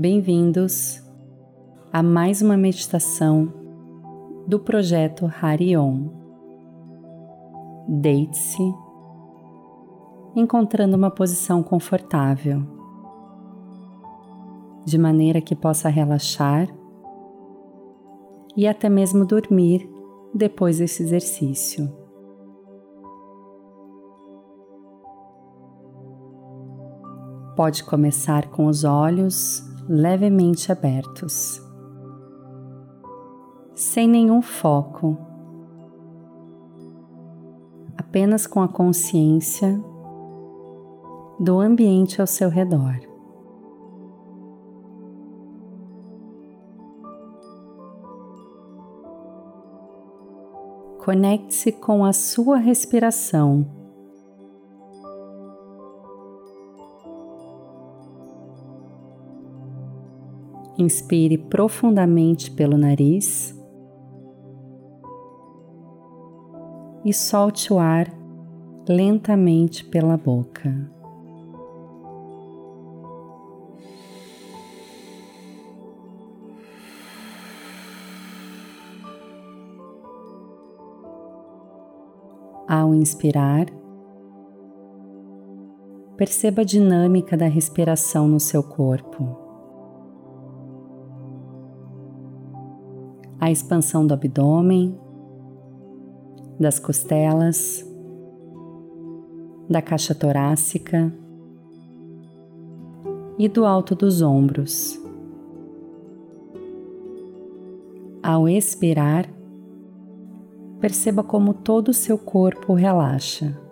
Bem-vindos a mais uma meditação do projeto Harion. Deite-se, encontrando uma posição confortável, de maneira que possa relaxar e até mesmo dormir depois desse exercício. Pode começar com os olhos levemente abertos, sem nenhum foco, apenas com a consciência do ambiente ao seu redor. Conecte-se com a sua respiração Inspire profundamente pelo nariz e solte o ar lentamente pela boca. Ao inspirar, perceba a dinâmica da respiração no seu corpo. A expansão do abdômen, das costelas, da caixa torácica e do alto dos ombros. Ao expirar, perceba como todo o seu corpo relaxa.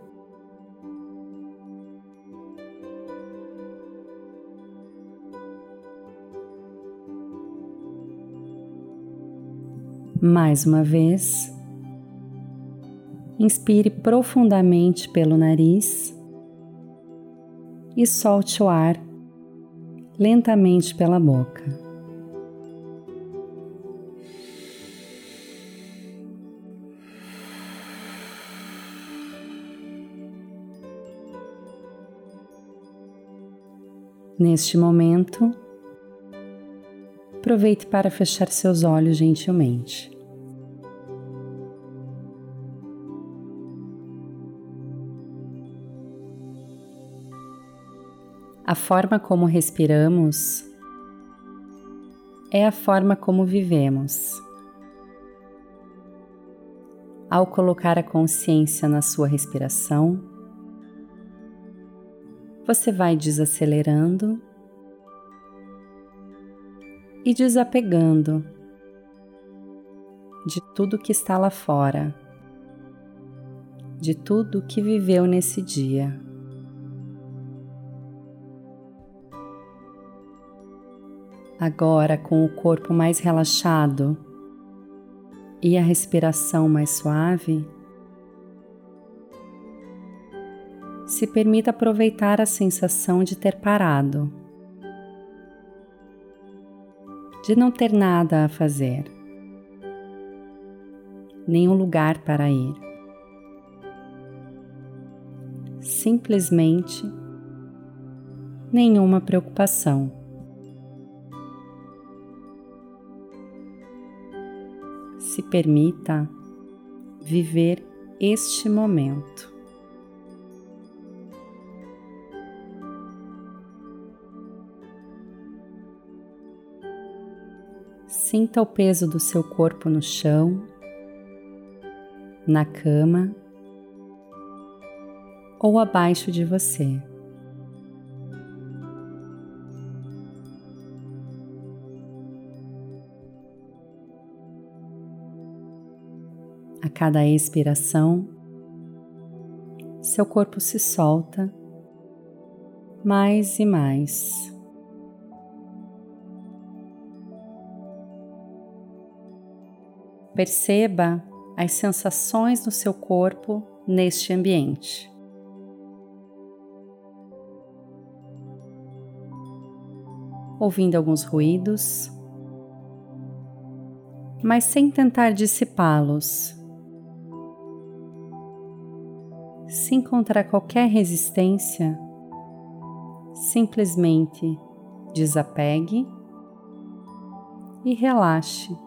Mais uma vez, inspire profundamente pelo nariz e solte o ar lentamente pela boca. Neste momento, aproveite para fechar seus olhos gentilmente. A forma como respiramos é a forma como vivemos. Ao colocar a consciência na sua respiração, você vai desacelerando e desapegando de tudo que está lá fora, de tudo que viveu nesse dia. Agora, com o corpo mais relaxado e a respiração mais suave, se permita aproveitar a sensação de ter parado de não ter nada a fazer, nenhum lugar para ir. Simplesmente nenhuma preocupação. Se permita viver este momento. Sinta o peso do seu corpo no chão, na cama ou abaixo de você. A cada expiração, seu corpo se solta mais e mais. Perceba as sensações no seu corpo neste ambiente. Ouvindo alguns ruídos, mas sem tentar dissipá-los. Se encontrar qualquer resistência, simplesmente Desapegue e relaxe.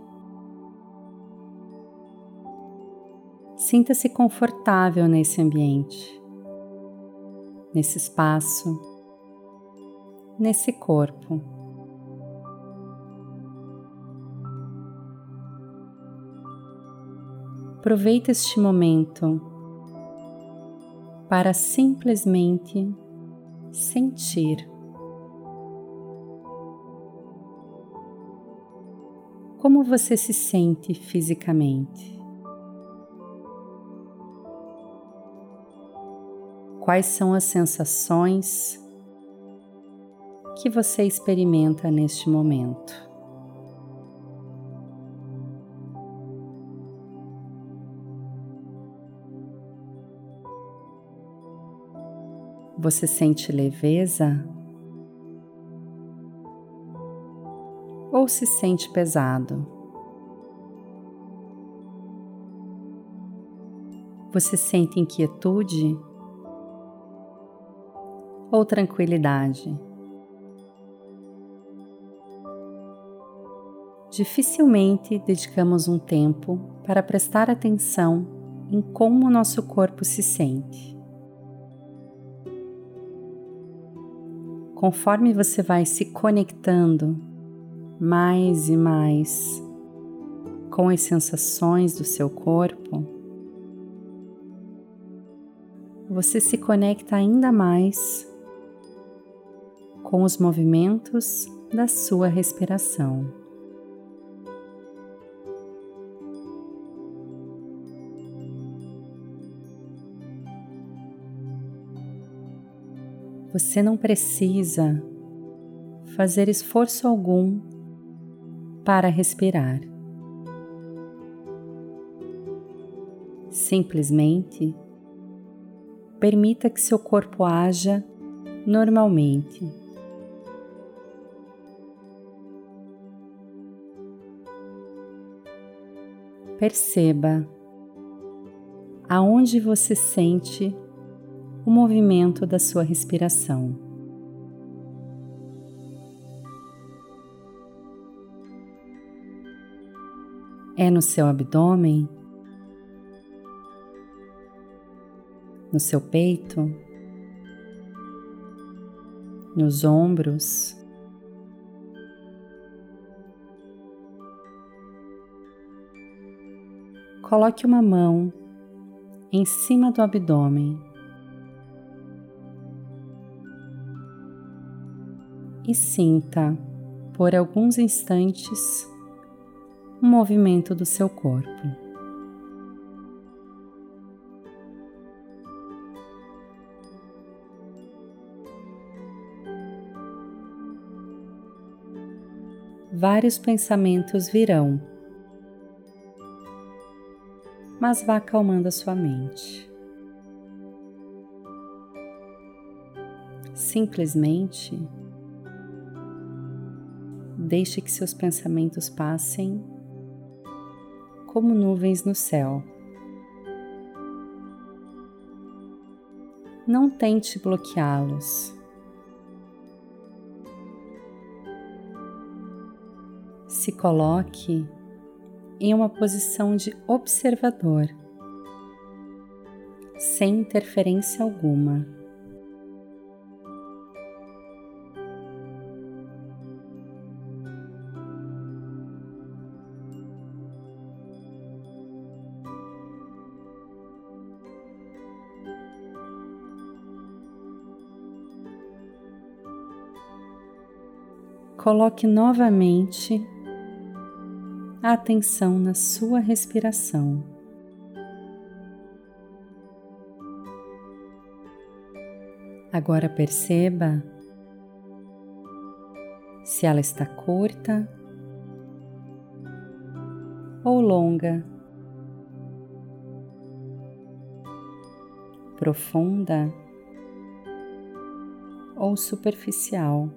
Sinta-se confortável nesse ambiente, nesse espaço, nesse corpo. Aproveite este momento para simplesmente sentir. Como você se sente fisicamente? Quais são as sensações que você experimenta neste momento? Você sente leveza? Ou se sente pesado? Você sente inquietude ou tranquilidade? Dificilmente dedicamos um tempo para prestar atenção em como nosso corpo se sente. conforme você vai se conectando mais e mais com as sensações do seu corpo, você se conecta ainda mais com os movimentos da sua respiração. Você não precisa fazer esforço algum para respirar. Simplesmente permita que seu corpo haja normalmente. Perceba aonde você sente o movimento da sua respiração. É no seu abdômen? No seu peito? Nos ombros? Coloque uma mão em cima do abdômen e sinta por alguns instantes o movimento do seu corpo. Vários pensamentos virão, mas vá acalmando a sua mente. Simplesmente Deixe que seus pensamentos passem como nuvens no céu. Não tente bloqueá-los. Se coloque em uma posição de observador, sem interferência alguma. coloque novamente a atenção na sua respiração. Agora perceba se ela está curta ou longa, profunda ou superficial.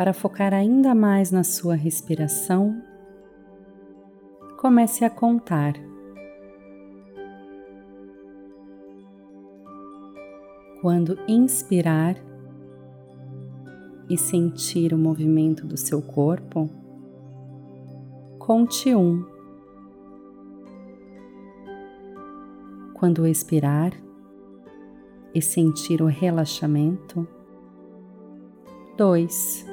Para focar ainda mais na sua respiração, comece a contar. Quando inspirar e sentir o movimento do seu corpo, conte um. Quando expirar e sentir o relaxamento, dois.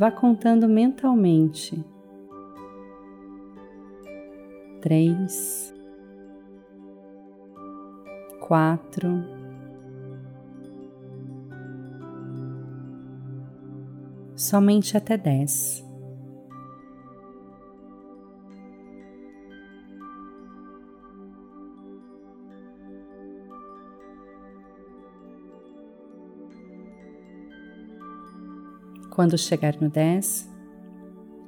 Vá contando mentalmente. Três, quatro, somente até dez. Quando chegar no 10,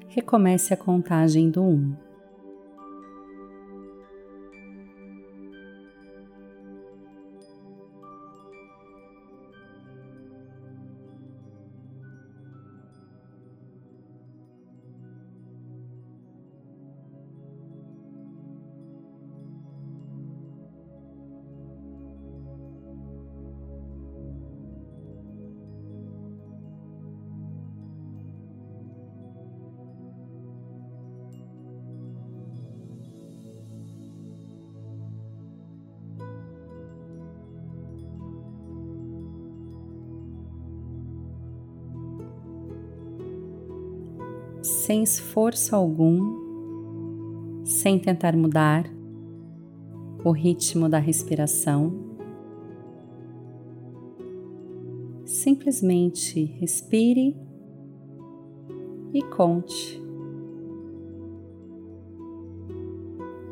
recomece a contagem do 1. Sem esforço algum, sem tentar mudar o ritmo da respiração. Simplesmente respire e conte.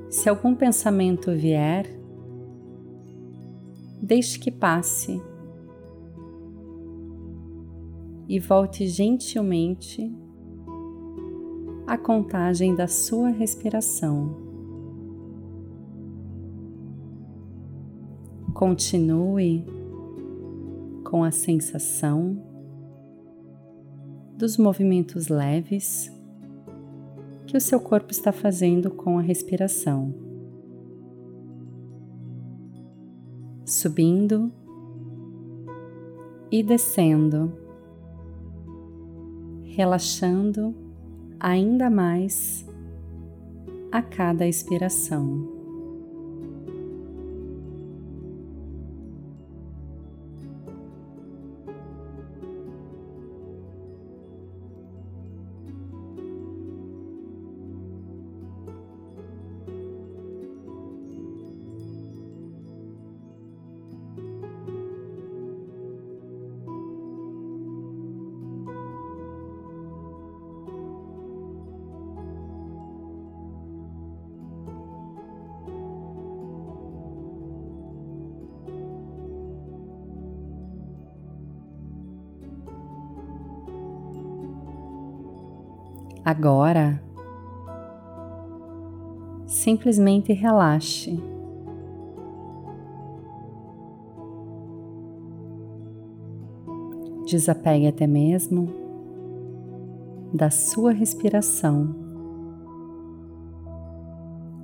Se algum pensamento vier, deixe que passe e volte gentilmente a contagem da sua respiração. Continue com a sensação dos movimentos leves que o seu corpo está fazendo com a respiração. Subindo e descendo, relaxando ainda mais a cada expiração. Agora, simplesmente relaxe. Desapegue até mesmo da sua respiração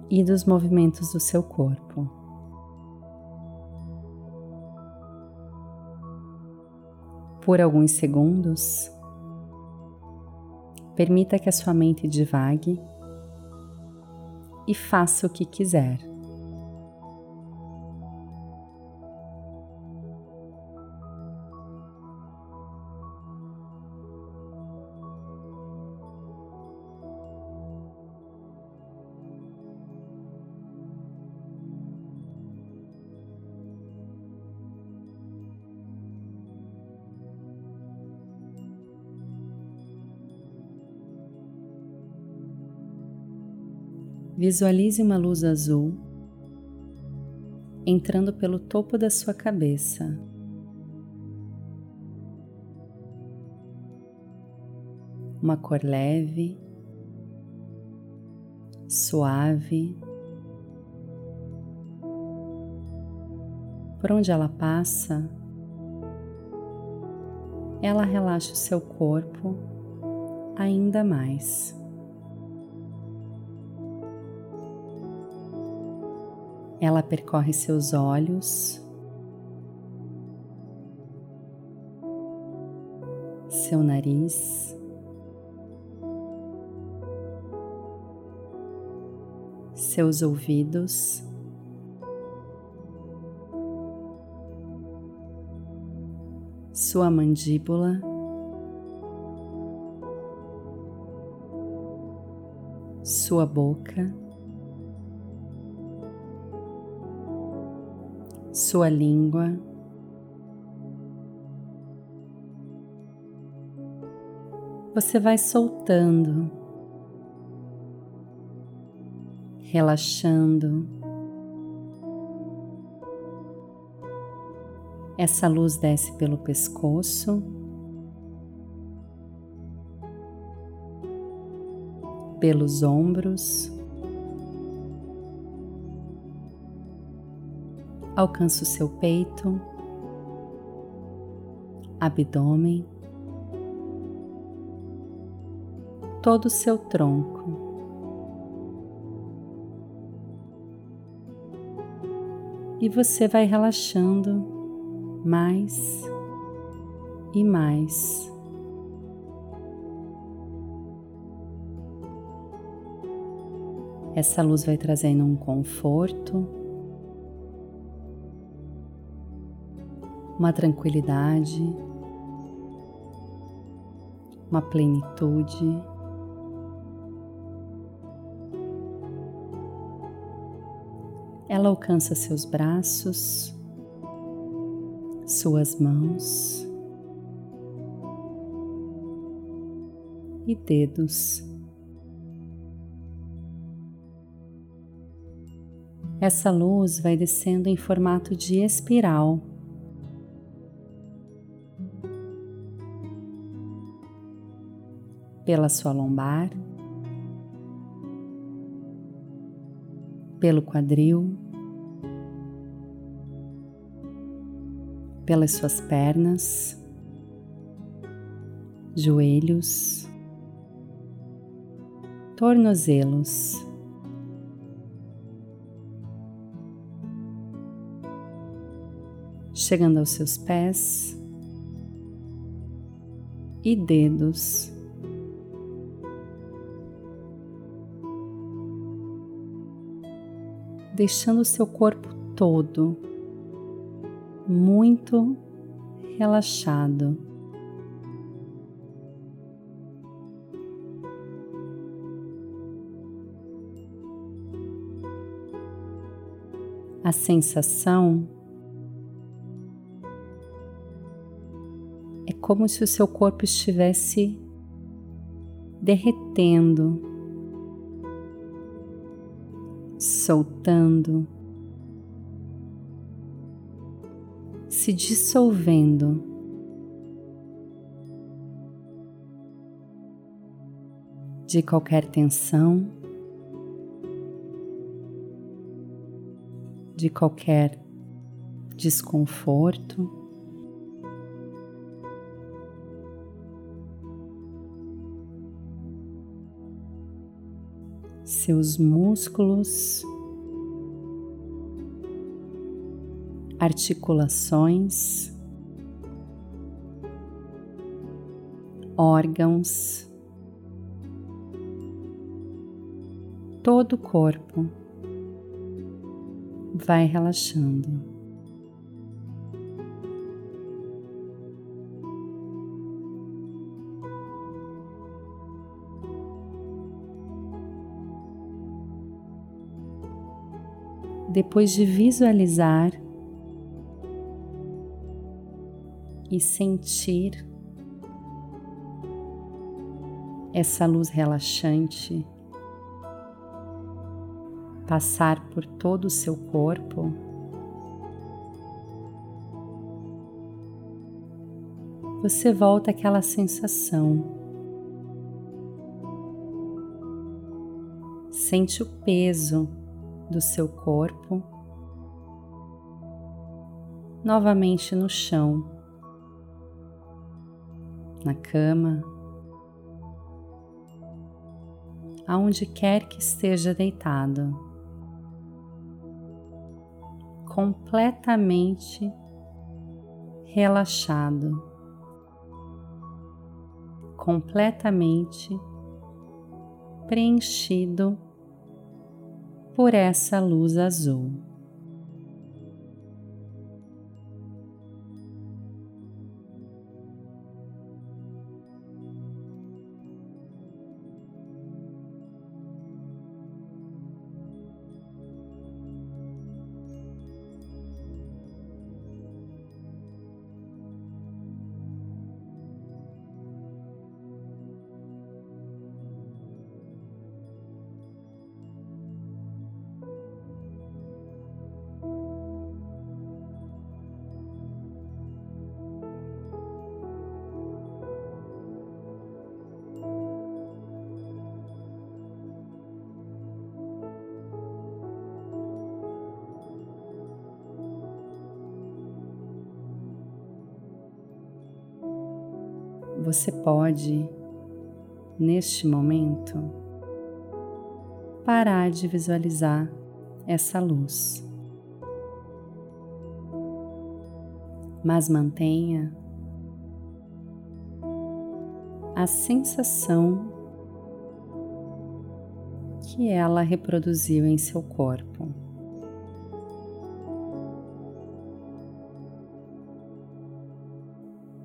e dos movimentos do seu corpo. Por alguns segundos, Permita que a sua mente divague e faça o que quiser. Visualize uma luz azul entrando pelo topo da sua cabeça. Uma cor leve, suave. Por onde ela passa, ela relaxa o seu corpo ainda mais. Ela percorre seus olhos, seu nariz, seus ouvidos, sua mandíbula. Sua boca. Sua língua. Você vai soltando, relaxando. Essa luz desce pelo pescoço, pelos ombros. Alcança o seu peito, abdômen, todo o seu tronco. E você vai relaxando mais e mais. Essa luz vai trazendo um conforto uma tranquilidade, uma plenitude. Ela alcança seus braços, suas mãos e dedos. Essa luz vai descendo em formato de espiral pela sua lombar, pelo quadril, pelas suas pernas, joelhos, tornozelos. Chegando aos seus pés e dedos. Deixando o seu corpo todo muito relaxado. A sensação é como se o seu corpo estivesse derretendo soltando, se dissolvendo. De qualquer tensão, de qualquer desconforto. Seus músculos articulações, órgãos, todo o corpo vai relaxando. Depois de visualizar e sentir essa luz relaxante passar por todo o seu corpo. Você volta àquela sensação. Sente o peso do seu corpo novamente no chão na cama, aonde quer que esteja deitado. completamente relaxado, completamente preenchido por essa luz azul. Você pode, neste momento, parar de visualizar essa luz, mas mantenha a sensação que ela reproduziu em seu corpo.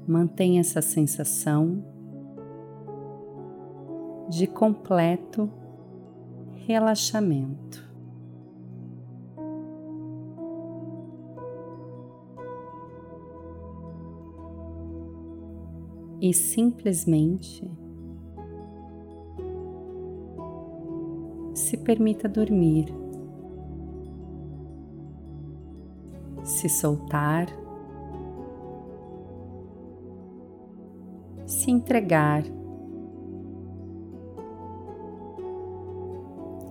Mantenha essa sensação de completo relaxamento. E simplesmente se permita dormir, se soltar se entregar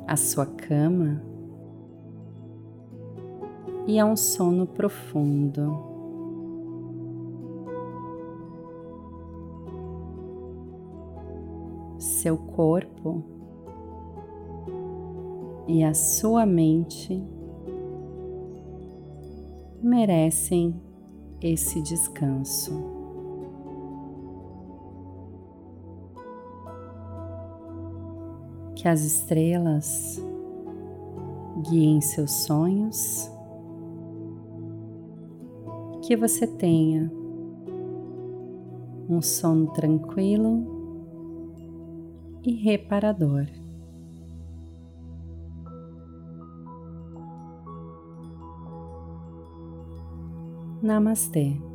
à sua cama e a um sono profundo. Seu corpo e a sua mente merecem esse descanso. Que as estrelas guiem seus sonhos, que você tenha um sono tranquilo e reparador. Namastê.